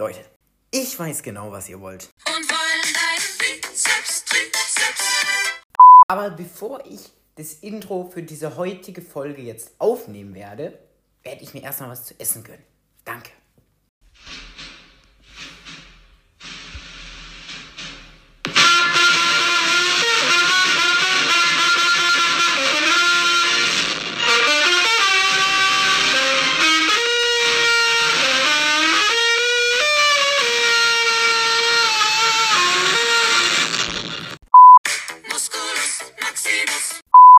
Leute, ich weiß genau, was ihr wollt. Und wollen deinen Bizeps, Trizeps. Aber bevor ich das Intro für diese heutige Folge jetzt aufnehmen werde, werde ich mir erstmal was zu essen gönnen. Danke. Sexiness.